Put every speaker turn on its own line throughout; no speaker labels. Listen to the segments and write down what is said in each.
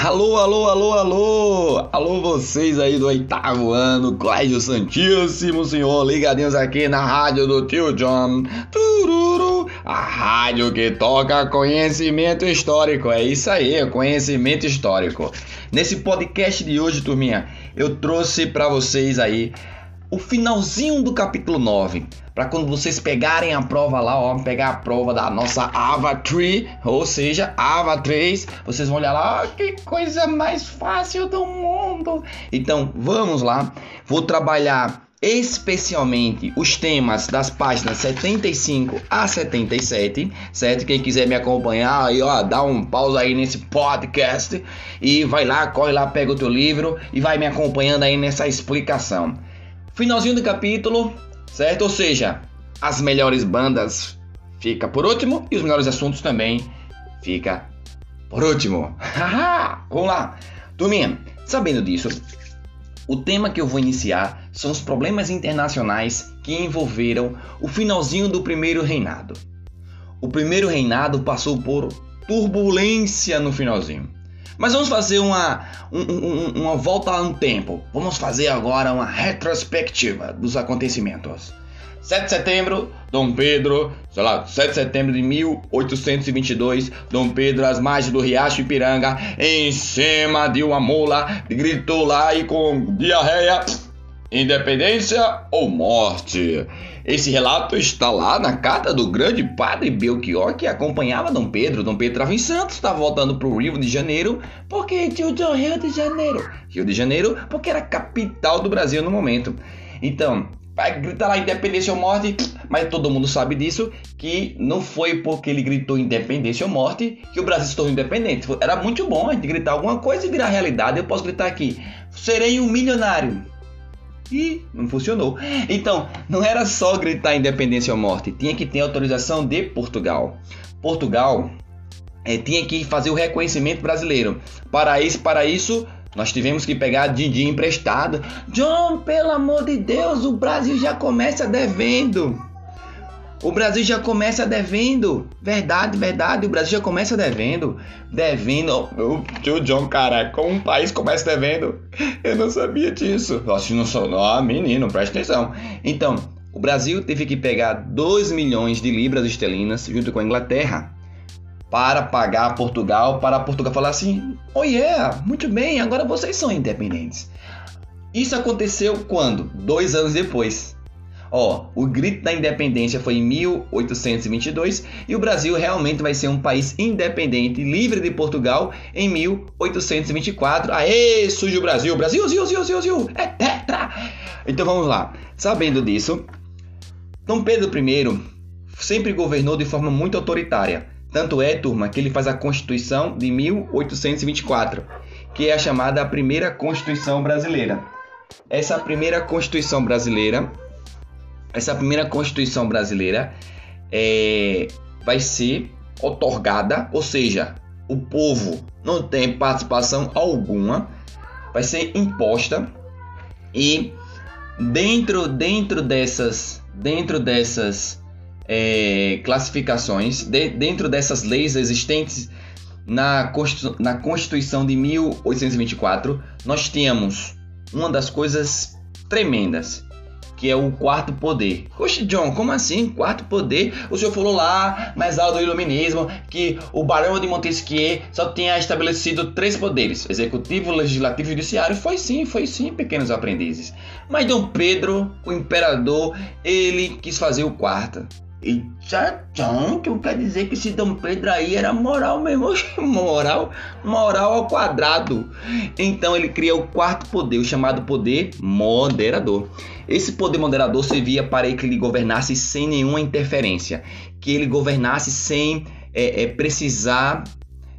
Alô, alô, alô, alô! Alô, vocês aí do oitavo ano, Colégio Santíssimo Senhor, ligadinhos aqui na rádio do tio John. Tururu, a rádio que toca conhecimento histórico. É isso aí, conhecimento histórico. Nesse podcast de hoje, turminha, eu trouxe para vocês aí o finalzinho do capítulo 9. Para quando vocês pegarem a prova lá, ó, pegar a prova da nossa Ava Tree, ou seja, Ava 3, vocês vão olhar lá, oh, que coisa mais fácil do mundo. Então, vamos lá. Vou trabalhar especialmente os temas das páginas 75 a 77, certo? Quem quiser me acompanhar aí, ó, dá um pausa aí nesse podcast e vai lá, corre lá, pega o teu livro e vai me acompanhando aí nessa explicação. Finalzinho do capítulo, certo? Ou seja, as melhores bandas fica por último e os melhores assuntos também fica por último. Vamos lá. Turminha, sabendo disso, o tema que eu vou iniciar são os problemas internacionais que envolveram o finalzinho do primeiro reinado. O primeiro reinado passou por turbulência no finalzinho. Mas vamos fazer uma, um, um, uma volta no tempo. Vamos fazer agora uma retrospectiva dos acontecimentos. 7 de setembro, Dom Pedro, sei lá, 7 de setembro de 1822, Dom Pedro às margens do Riacho Ipiranga, em cima de uma mula, gritou lá e com diarreia, independência ou morte. Esse relato está lá na carta do grande padre Belchior que acompanhava Dom Pedro. Dom Pedro estava em Santos, estava voltando para o Rio de Janeiro, porque tio John, Rio de Janeiro. Rio de Janeiro, porque era a capital do Brasil no momento. Então, vai gritar lá independência ou morte, mas todo mundo sabe disso, que não foi porque ele gritou independência ou morte que o Brasil se tornou independente. Era muito bom a gente gritar alguma coisa e virar realidade. Eu posso gritar aqui, serei um milionário e não funcionou. Então, não era só gritar independência ou morte, tinha que ter autorização de Portugal. Portugal é, tinha que fazer o reconhecimento brasileiro. Para isso, para isso, nós tivemos que pegar Didi emprestado. John, pelo amor de Deus, o Brasil já começa devendo. O Brasil já começa devendo. Verdade, verdade. O Brasil já começa devendo. Devendo. O tio John, cara, como um país começa devendo? Eu não sabia disso. Nossa, não sou. Ó, menino, presta atenção. Então, o Brasil teve que pegar 2 milhões de libras esterlinas junto com a Inglaterra para pagar Portugal, para Portugal falar assim: oh yeah, muito bem, agora vocês são independentes. Isso aconteceu quando? Dois anos depois. Ó, o grito da independência foi em 1822 e o Brasil realmente vai ser um país independente, livre de Portugal, em 1824. Aê, surge o Brasil! Brasil, Brasil, Brasil, Brasil, é tetra! Então vamos lá. Sabendo disso, Dom Pedro I sempre governou de forma muito autoritária. Tanto é, turma, que ele faz a Constituição de 1824, que é a chamada primeira Constituição brasileira. Essa primeira Constituição brasileira essa primeira Constituição brasileira é, vai ser otorgada, ou seja, o povo não tem participação alguma, vai ser imposta e dentro dentro dessas dentro dessas é, classificações, de, dentro dessas leis existentes na, na Constituição de 1824, nós temos uma das coisas tremendas que é o quarto poder. Oxe, John, como assim? Quarto poder? O senhor falou lá, mais alto do iluminismo, que o Barão de Montesquieu só tinha estabelecido três poderes: executivo, legislativo e judiciário. Foi sim, foi sim, pequenos aprendizes. Mas Dom Pedro, o imperador, ele quis fazer o quarto. E que quer dizer que esse Dom Pedro aí era moral mesmo, moral, moral ao quadrado. Então ele cria o quarto poder, o chamado poder moderador. Esse poder moderador servia para que ele governasse sem nenhuma interferência, que ele governasse sem é, é, precisar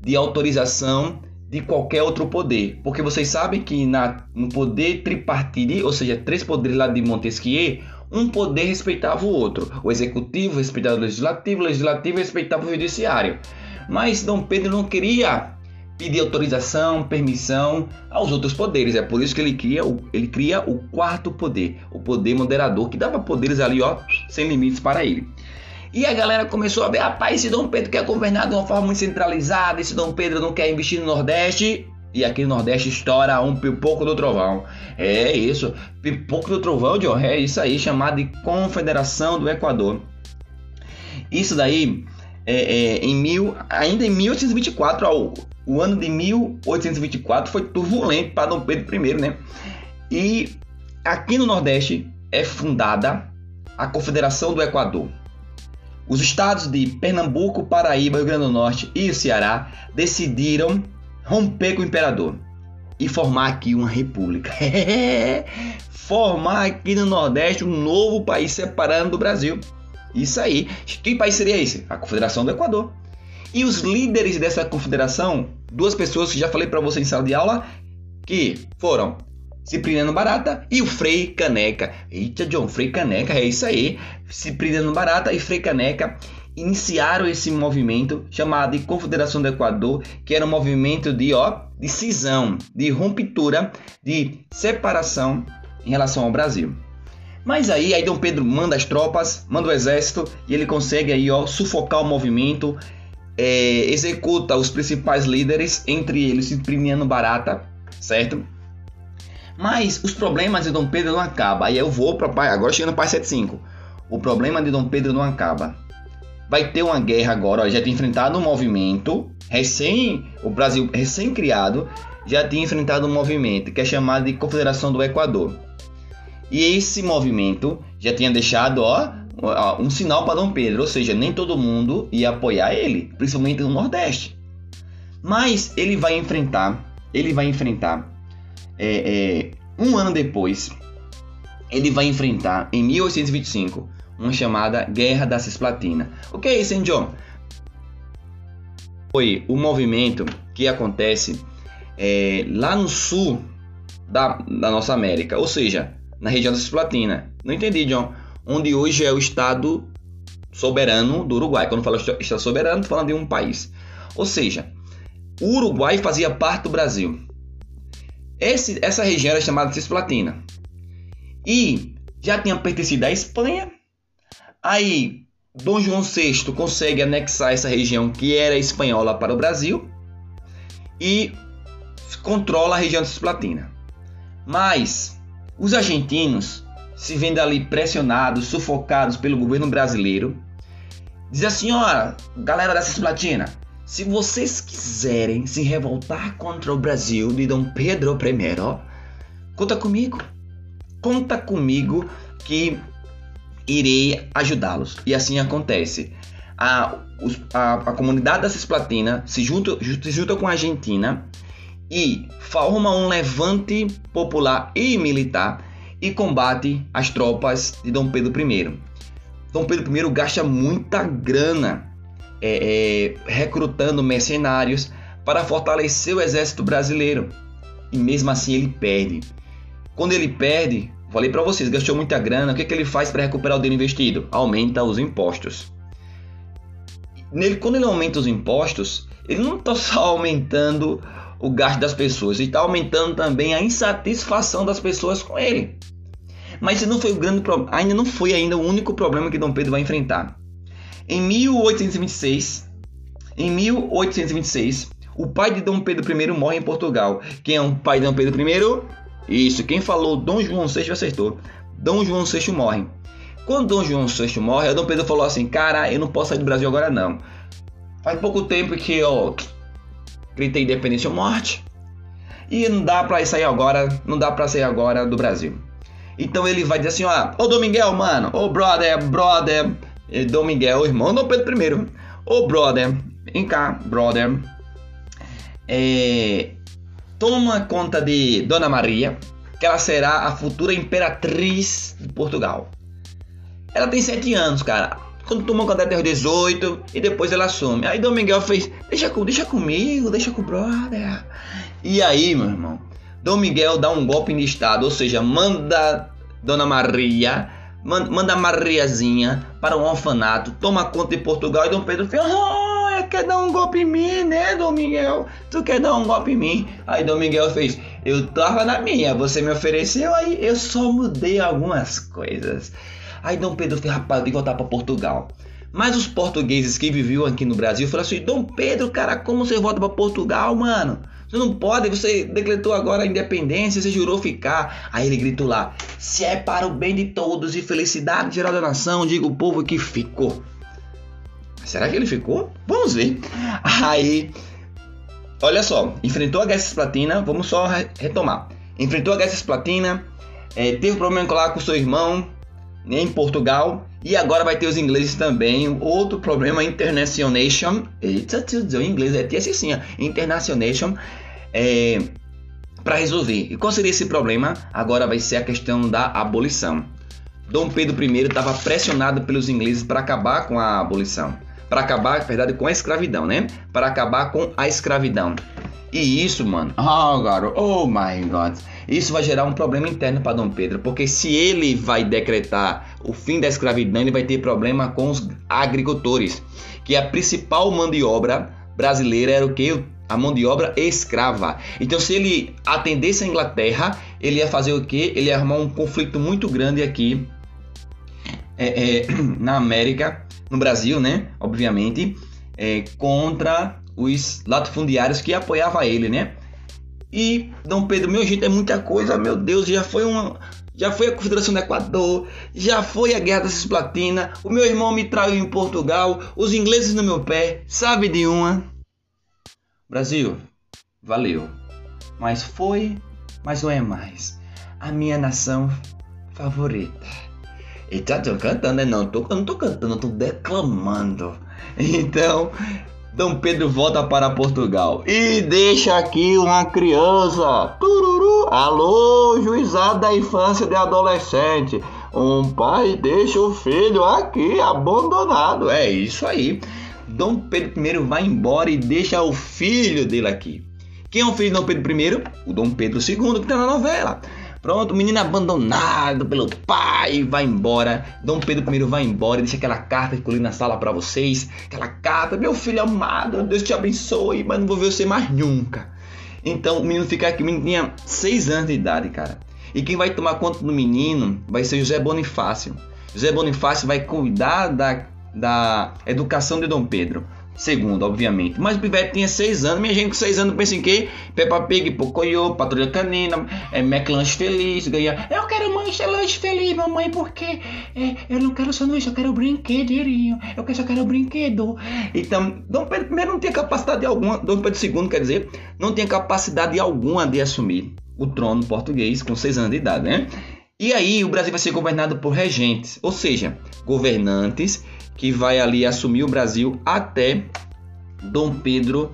de autorização de qualquer outro poder. Porque vocês sabem que na, no poder tripartite, ou seja, três poderes lá de Montesquieu, um poder respeitava o outro. O executivo respeitava o legislativo, o legislativo respeitava o judiciário. Mas Dom Pedro não queria pedir autorização, permissão aos outros poderes. É por isso que ele cria o, ele cria o quarto poder, o poder moderador, que dava poderes ali, ó, sem limites para ele. E a galera começou a ver, rapaz, esse Dom Pedro quer governar de uma forma muito centralizada, esse Dom Pedro não quer investir no Nordeste. E aqui no Nordeste estoura um pipoco do trovão. É isso, pipoco do trovão, John. É isso aí, chamado de Confederação do Equador. Isso daí, é, é, em mil, ainda em 1824, ó, o ano de 1824 foi turbulento para Dom Pedro I, né? E aqui no Nordeste é fundada a Confederação do Equador. Os estados de Pernambuco, Paraíba, Rio Grande do Norte e o Ceará decidiram romper com o imperador e formar aqui uma república. formar aqui no Nordeste um novo país separando do Brasil. Isso aí. Que país seria esse? A Confederação do Equador. E os líderes dessa confederação, duas pessoas que já falei para você em sala de aula, que foram Cipriano Barata e o Frei Caneca. Eita, John, Frei Caneca, é isso aí. Cipriano Barata e Frei Caneca iniciaram esse movimento chamado de Confederação do Equador, que era um movimento de, ó, de cisão, de ruptura, de separação em relação ao Brasil. Mas aí, aí Dom Pedro manda as tropas, manda o exército e ele consegue aí, ó, sufocar o movimento, é, executa os principais líderes, entre eles Cipriano Barata, certo? Mas os problemas de Dom Pedro não acabam. Aí eu vou para agora chegando para 75. O problema de Dom Pedro não acaba vai ter uma guerra agora. Ó, já tinha enfrentado um movimento recém, o Brasil recém-criado, já tinha enfrentado um movimento que é chamado de Confederação do Equador. E esse movimento já tinha deixado ó, um sinal para Dom Pedro, ou seja, nem todo mundo ia apoiar ele, principalmente no Nordeste. Mas ele vai enfrentar, ele vai enfrentar é, é, um ano depois, ele vai enfrentar em 1825 uma chamada Guerra da Cisplatina. O que é isso, hein, John? Foi o movimento que acontece é, lá no sul da, da nossa América, ou seja, na região da Cisplatina. Não entendi, John. Onde hoje é o estado soberano do Uruguai. Quando falo estado soberano, estou falando de um país. Ou seja, o Uruguai fazia parte do Brasil. Esse, essa região era chamada Cisplatina. E já tinha pertencido à Espanha Aí, Dom João VI consegue anexar essa região que era espanhola para o Brasil e controla a região cisplatina. Mas os argentinos, se vendo ali pressionados, sufocados pelo governo brasileiro, diz assim: ó, galera da Cisplatina, se vocês quiserem se revoltar contra o Brasil de Dom Pedro I, conta comigo. Conta comigo que irei ajudá-los. E assim acontece. A, a, a comunidade da Cisplatina se junta, se junta com a Argentina e forma um levante popular e militar e combate as tropas de Dom Pedro I. Dom Pedro I gasta muita grana é, é, recrutando mercenários para fortalecer o exército brasileiro e mesmo assim ele perde. Quando ele perde, Falei para vocês, gastou muita grana, o que, que ele faz para recuperar o dinheiro investido? Aumenta os impostos. Nele, quando ele aumenta os impostos, ele não está só aumentando o gasto das pessoas, ele está aumentando também a insatisfação das pessoas com ele. Mas não foi o grande ainda não foi ainda o único problema que Dom Pedro vai enfrentar. Em 1826, em 1826, o pai de Dom Pedro I morre em Portugal. Quem é o pai de Dom Pedro I? Isso, quem falou Dom João VI acertou. Dom João VI morre. Quando Dom João VI morre, Dom Pedro falou assim: Cara, eu não posso sair do Brasil agora não. Faz pouco tempo que eu gritei independência ou morte. E não dá pra sair agora, não dá pra sair agora do Brasil. Então ele vai dizer assim: ó, ô Dom Miguel, mano, ô brother, brother, Dom Miguel, irmão Dom Pedro I. Ô brother, vem cá, brother. É, toma conta de Dona Maria, que ela será a futura imperatriz de Portugal. Ela tem 7 anos, cara. Quando tomou conta até os 18 e depois ela assume. Aí Dom Miguel fez: deixa, deixa comigo, deixa com o brother. E aí, meu irmão, Dom Miguel dá um golpe de estado, ou seja, manda Dona Maria, manda Mariazinha para um orfanato, toma conta de Portugal e Dom Pedro fez: oh, quer dar um golpe em mim, né, Dom Miguel? Tu quer dar um golpe em mim? Aí Dom Miguel fez, eu tava na minha, você me ofereceu, aí eu só mudei algumas coisas. Aí Dom Pedro fez, rapaz, tenho que voltar para Portugal. Mas os portugueses que viviam aqui no Brasil falaram assim: Dom Pedro, cara, como você volta para Portugal, mano? Você não pode, você decretou agora a independência, você jurou ficar. Aí ele gritou lá: se é para o bem de todos e felicidade geral da nação, diga o povo que ficou. Será que ele ficou? Vamos ver. Aí, olha só, enfrentou a Guerra Platina, vamos só retomar. Enfrentou a Guerra Platina, é, teve problema lá com seu irmão né, em Portugal e agora vai ter os ingleses também. Outro problema, internationation. Eita, o inglês é assim, ó, internationation é, para resolver. E qual seria esse problema? Agora vai ser a questão da abolição. Dom Pedro I estava pressionado pelos ingleses para acabar com a abolição, para acabar, verdade, com a escravidão, né? Para acabar com a escravidão. E isso, mano, oh, garoto, oh my god, isso vai gerar um problema interno para Dom Pedro, porque se ele vai decretar o fim da escravidão, ele vai ter problema com os agricultores, que a principal mão de obra brasileira era o que? a mão de obra escrava. Então, se ele atendesse a Inglaterra, ele ia fazer o que? Ele ia arrumar um conflito muito grande aqui é, é, na América, no Brasil, né? Obviamente, é, contra os latifundiários que apoiavam ele, né? E Dom Pedro, meu gente, é muita coisa, meu Deus, já foi uma. Já foi a Confederação do Equador, já foi a Guerra da Cisplatina, o meu irmão me traiu em Portugal, os ingleses no meu pé, sabe de uma? Brasil, valeu. Mas foi, mas não é mais. A minha nação favorita. E tá cantando, né? Não, tô, eu não tô cantando, eu tô declamando. Então, Dom Pedro volta para Portugal e deixa aqui uma criança. Tururu. Alô, juizado da infância de adolescente. Um pai deixa o filho aqui abandonado. É isso aí. Dom Pedro I vai embora e deixa o filho dele aqui. Quem é o filho de Dom Pedro I? O Dom Pedro II, que está na novela. Pronto, o menino abandonado pelo pai vai embora. Dom Pedro I vai embora e deixa aquela carta que eu li na sala para vocês. Aquela carta, meu filho amado, Deus te abençoe, mas não vou ver você mais nunca. Então o menino fica aqui, o menino tinha 6 anos de idade, cara. E quem vai tomar conta do menino vai ser José Bonifácio. José Bonifácio vai cuidar da da educação de Dom Pedro. Segundo, obviamente. Mas o Pivete tinha seis anos. Minha gente com seis anos pensa em quê? Peppa Pig, Pocoyo, Patrulha Canina, é, McLanche Feliz, ganha. Eu quero mancha lanche feliz, mamãe, porque é, eu não quero sanduíche, eu quero brinquedinho. Eu só quero brinquedo. Então, Dom Pedro I não tinha capacidade alguma, Dom Pedro II, quer dizer, não tinha capacidade alguma de assumir o trono português com seis anos de idade, né? E aí o Brasil vai ser governado por regentes, ou seja, governantes que vai ali assumir o Brasil até Dom Pedro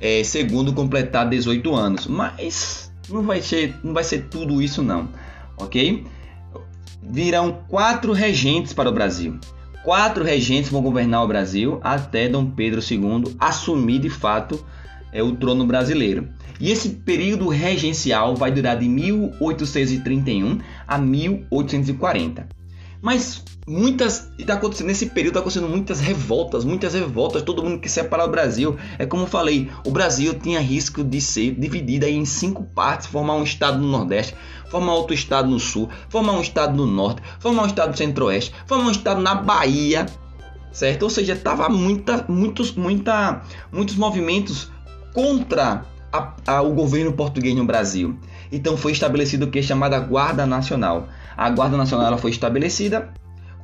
é, II completar 18 anos. Mas não vai ser, não vai ser tudo isso não, ok? Virão quatro regentes para o Brasil. Quatro regentes vão governar o Brasil até Dom Pedro II assumir de fato é, o trono brasileiro. E esse período regencial vai durar de 1831 a 1840. Mas muitas. E tá acontecendo nesse período, tá acontecendo muitas revoltas, muitas revoltas, todo mundo quer separar o Brasil. É como eu falei, o Brasil tinha risco de ser dividido em cinco partes, formar um estado no Nordeste, formar outro estado no Sul, formar um estado no Norte, formar um estado no Centro-Oeste, formar um estado na Bahia, certo? Ou seja, tava muita, muitos, muita, muitos movimentos contra a, a, o governo português no Brasil. Então foi estabelecido o que é chamada Guarda Nacional. A Guarda Nacional ela foi estabelecida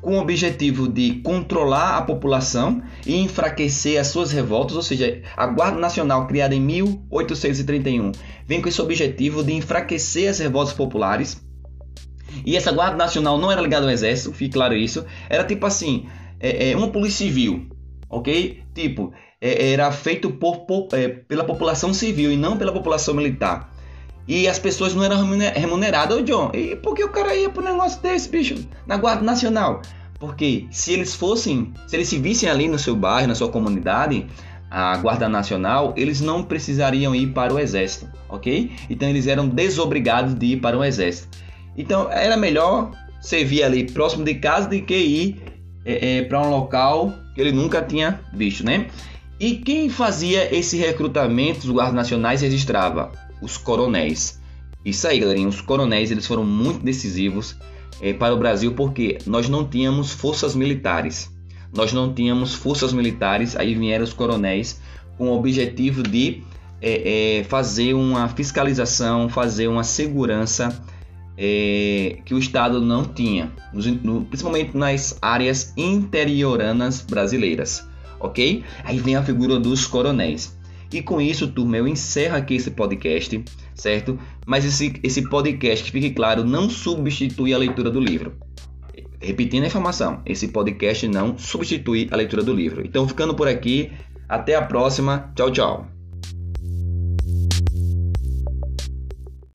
com o objetivo de controlar a população e enfraquecer as suas revoltas, ou seja, a Guarda Nacional, criada em 1831, vem com esse objetivo de enfraquecer as revoltas populares. E essa Guarda Nacional não era ligada ao Exército, fique claro isso, era tipo assim, é, é uma polícia civil, ok? Tipo, é, era feito por, por é, pela população civil e não pela população militar. E as pessoas não eram remuneradas, ô John. E por que o cara ia pro negócio desse, bicho? Na Guarda Nacional? Porque se eles fossem, se eles se vissem ali no seu bairro, na sua comunidade, a Guarda Nacional, eles não precisariam ir para o Exército, ok? Então eles eram desobrigados de ir para o Exército. Então era melhor servir ali próximo de casa do que ir é, é, para um local que ele nunca tinha visto, né? E quem fazia esse recrutamento dos guardas nacionais registrava os coronéis. Isso aí, galerinha, os coronéis eles foram muito decisivos é, para o Brasil porque nós não tínhamos forças militares. Nós não tínhamos forças militares, aí vieram os coronéis com o objetivo de é, é, fazer uma fiscalização, fazer uma segurança é, que o Estado não tinha, no, principalmente nas áreas interioranas brasileiras, ok? Aí vem a figura dos coronéis. E com isso, turma, eu encerro aqui esse podcast, certo? Mas esse, esse podcast, que fique claro, não substitui a leitura do livro. Repetindo a informação, esse podcast não substitui a leitura do livro. Então, ficando por aqui, até a próxima. Tchau, tchau.